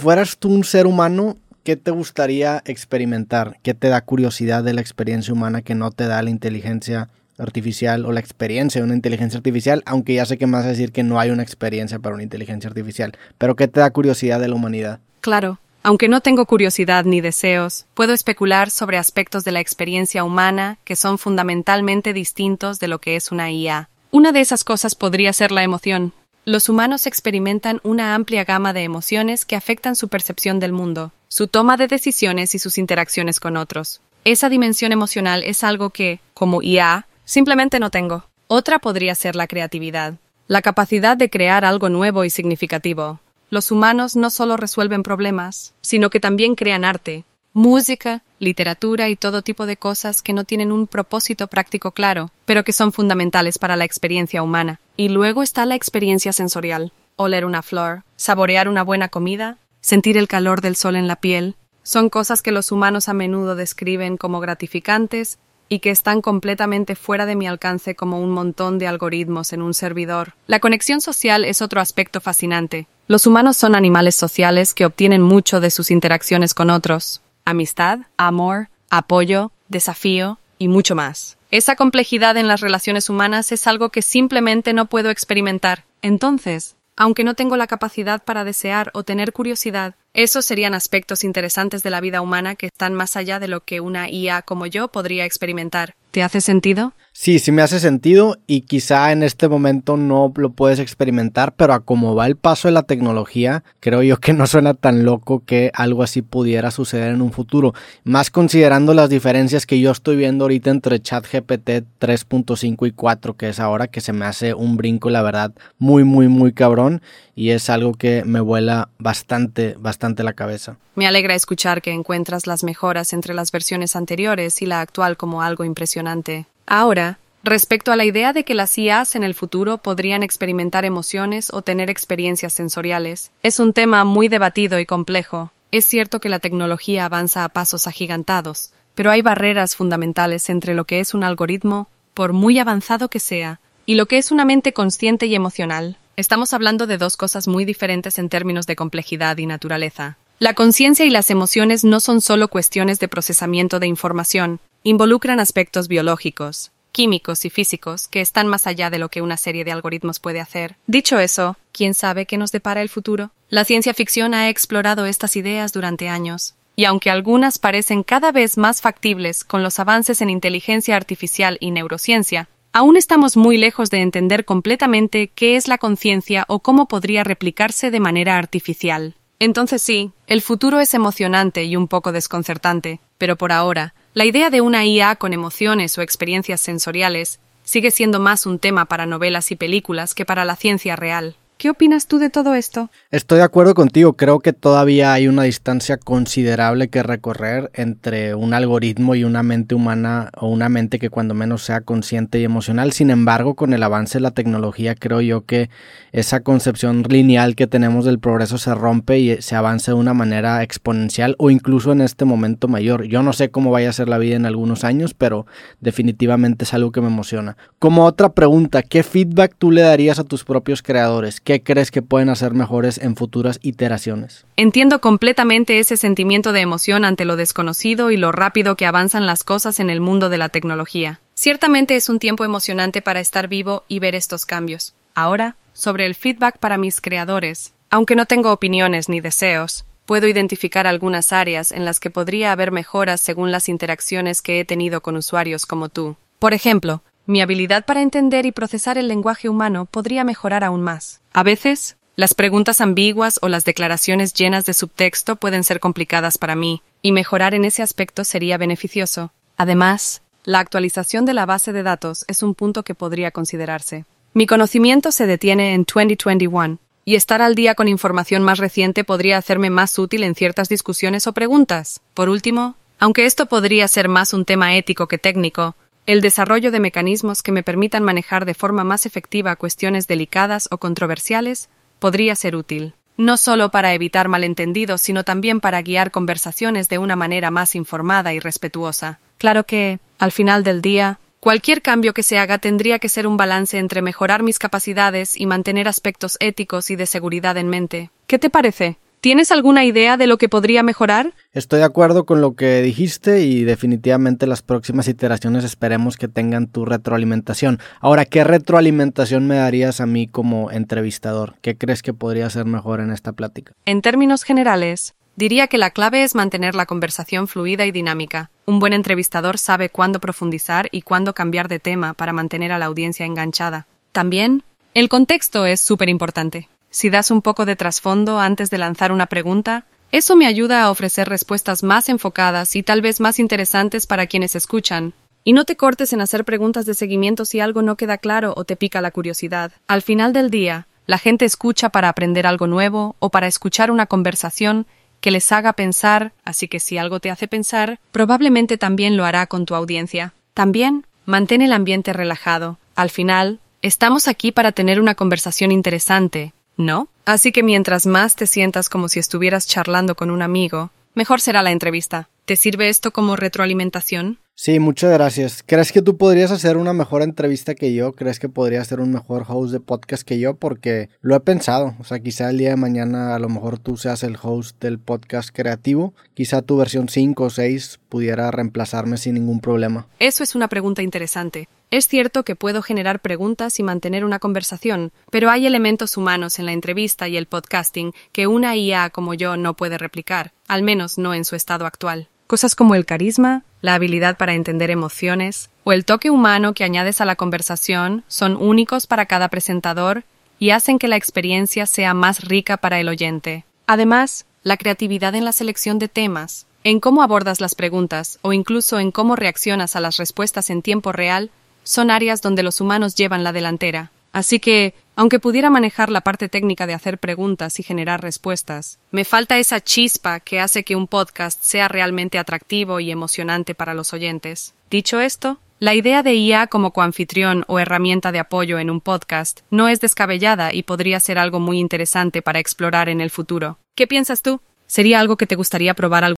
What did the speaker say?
Fueras tú un ser humano, ¿qué te gustaría experimentar? ¿Qué te da curiosidad de la experiencia humana que no te da la inteligencia artificial o la experiencia de una inteligencia artificial? Aunque ya sé que me vas a decir que no hay una experiencia para una inteligencia artificial, pero ¿qué te da curiosidad de la humanidad? Claro, aunque no tengo curiosidad ni deseos, puedo especular sobre aspectos de la experiencia humana que son fundamentalmente distintos de lo que es una IA. Una de esas cosas podría ser la emoción. Los humanos experimentan una amplia gama de emociones que afectan su percepción del mundo, su toma de decisiones y sus interacciones con otros. Esa dimensión emocional es algo que, como IA, simplemente no tengo. Otra podría ser la creatividad, la capacidad de crear algo nuevo y significativo, los humanos no solo resuelven problemas, sino que también crean arte, música, literatura y todo tipo de cosas que no tienen un propósito práctico claro, pero que son fundamentales para la experiencia humana. Y luego está la experiencia sensorial. Oler una flor, saborear una buena comida, sentir el calor del sol en la piel, son cosas que los humanos a menudo describen como gratificantes y que están completamente fuera de mi alcance como un montón de algoritmos en un servidor. La conexión social es otro aspecto fascinante. Los humanos son animales sociales que obtienen mucho de sus interacciones con otros. Amistad, amor, apoyo, desafío y mucho más. Esa complejidad en las relaciones humanas es algo que simplemente no puedo experimentar. Entonces, aunque no tengo la capacidad para desear o tener curiosidad, esos serían aspectos interesantes de la vida humana que están más allá de lo que una IA como yo podría experimentar. ¿Te hace sentido? Sí, sí me hace sentido y quizá en este momento no lo puedes experimentar, pero a cómo va el paso de la tecnología, creo yo que no suena tan loco que algo así pudiera suceder en un futuro. Más considerando las diferencias que yo estoy viendo ahorita entre ChatGPT 3.5 y 4, que es ahora que se me hace un brinco, la verdad, muy, muy, muy cabrón y es algo que me vuela bastante, bastante la cabeza. Me alegra escuchar que encuentras las mejoras entre las versiones anteriores y la actual como algo impresionante. Ahora, respecto a la idea de que las IAs en el futuro podrían experimentar emociones o tener experiencias sensoriales, es un tema muy debatido y complejo. Es cierto que la tecnología avanza a pasos agigantados, pero hay barreras fundamentales entre lo que es un algoritmo, por muy avanzado que sea, y lo que es una mente consciente y emocional. Estamos hablando de dos cosas muy diferentes en términos de complejidad y naturaleza. La conciencia y las emociones no son solo cuestiones de procesamiento de información, involucran aspectos biológicos, químicos y físicos que están más allá de lo que una serie de algoritmos puede hacer. Dicho eso, ¿quién sabe qué nos depara el futuro? La ciencia ficción ha explorado estas ideas durante años, y aunque algunas parecen cada vez más factibles con los avances en inteligencia artificial y neurociencia, aún estamos muy lejos de entender completamente qué es la conciencia o cómo podría replicarse de manera artificial. Entonces sí, el futuro es emocionante y un poco desconcertante, pero por ahora, la idea de una IA con emociones o experiencias sensoriales sigue siendo más un tema para novelas y películas que para la ciencia real. ¿Qué opinas tú de todo esto? Estoy de acuerdo contigo, creo que todavía hay una distancia considerable que recorrer entre un algoritmo y una mente humana o una mente que cuando menos sea consciente y emocional. Sin embargo, con el avance de la tecnología creo yo que esa concepción lineal que tenemos del progreso se rompe y se avanza de una manera exponencial o incluso en este momento mayor. Yo no sé cómo vaya a ser la vida en algunos años, pero definitivamente es algo que me emociona. Como otra pregunta, ¿qué feedback tú le darías a tus propios creadores? ¿Qué crees que pueden hacer mejores en futuras iteraciones? Entiendo completamente ese sentimiento de emoción ante lo desconocido y lo rápido que avanzan las cosas en el mundo de la tecnología. Ciertamente es un tiempo emocionante para estar vivo y ver estos cambios. Ahora, sobre el feedback para mis creadores. Aunque no tengo opiniones ni deseos, puedo identificar algunas áreas en las que podría haber mejoras según las interacciones que he tenido con usuarios como tú. Por ejemplo, mi habilidad para entender y procesar el lenguaje humano podría mejorar aún más. A veces, las preguntas ambiguas o las declaraciones llenas de subtexto pueden ser complicadas para mí, y mejorar en ese aspecto sería beneficioso. Además, la actualización de la base de datos es un punto que podría considerarse. Mi conocimiento se detiene en 2021, y estar al día con información más reciente podría hacerme más útil en ciertas discusiones o preguntas. Por último, aunque esto podría ser más un tema ético que técnico, el desarrollo de mecanismos que me permitan manejar de forma más efectiva cuestiones delicadas o controversiales podría ser útil, no solo para evitar malentendidos, sino también para guiar conversaciones de una manera más informada y respetuosa. Claro que, al final del día, cualquier cambio que se haga tendría que ser un balance entre mejorar mis capacidades y mantener aspectos éticos y de seguridad en mente. ¿Qué te parece? ¿Tienes alguna idea de lo que podría mejorar? Estoy de acuerdo con lo que dijiste y definitivamente las próximas iteraciones esperemos que tengan tu retroalimentación. Ahora, ¿qué retroalimentación me darías a mí como entrevistador? ¿Qué crees que podría ser mejor en esta plática? En términos generales, diría que la clave es mantener la conversación fluida y dinámica. Un buen entrevistador sabe cuándo profundizar y cuándo cambiar de tema para mantener a la audiencia enganchada. También, el contexto es súper importante. Si das un poco de trasfondo antes de lanzar una pregunta, eso me ayuda a ofrecer respuestas más enfocadas y tal vez más interesantes para quienes escuchan. Y no te cortes en hacer preguntas de seguimiento si algo no queda claro o te pica la curiosidad. Al final del día, la gente escucha para aprender algo nuevo o para escuchar una conversación que les haga pensar, así que si algo te hace pensar, probablemente también lo hará con tu audiencia. También, mantén el ambiente relajado. Al final, estamos aquí para tener una conversación interesante, ¿no? Así que mientras más te sientas como si estuvieras charlando con un amigo, mejor será la entrevista. ¿Te sirve esto como retroalimentación? Sí, muchas gracias. ¿Crees que tú podrías hacer una mejor entrevista que yo? ¿Crees que podrías ser un mejor host de podcast que yo? Porque lo he pensado. O sea, quizá el día de mañana a lo mejor tú seas el host del podcast creativo. Quizá tu versión 5 o 6 pudiera reemplazarme sin ningún problema. Eso es una pregunta interesante. Es cierto que puedo generar preguntas y mantener una conversación, pero hay elementos humanos en la entrevista y el podcasting que una IA como yo no puede replicar, al menos no en su estado actual. Cosas como el carisma, la habilidad para entender emociones o el toque humano que añades a la conversación son únicos para cada presentador y hacen que la experiencia sea más rica para el oyente. Además, la creatividad en la selección de temas, en cómo abordas las preguntas o incluso en cómo reaccionas a las respuestas en tiempo real son áreas donde los humanos llevan la delantera. Así que, aunque pudiera manejar la parte técnica de hacer preguntas y generar respuestas, me falta esa chispa que hace que un podcast sea realmente atractivo y emocionante para los oyentes. Dicho esto, la idea de IA como coanfitrión o herramienta de apoyo en un podcast no es descabellada y podría ser algo muy interesante para explorar en el futuro. ¿Qué piensas tú? ¿Sería algo que te gustaría probar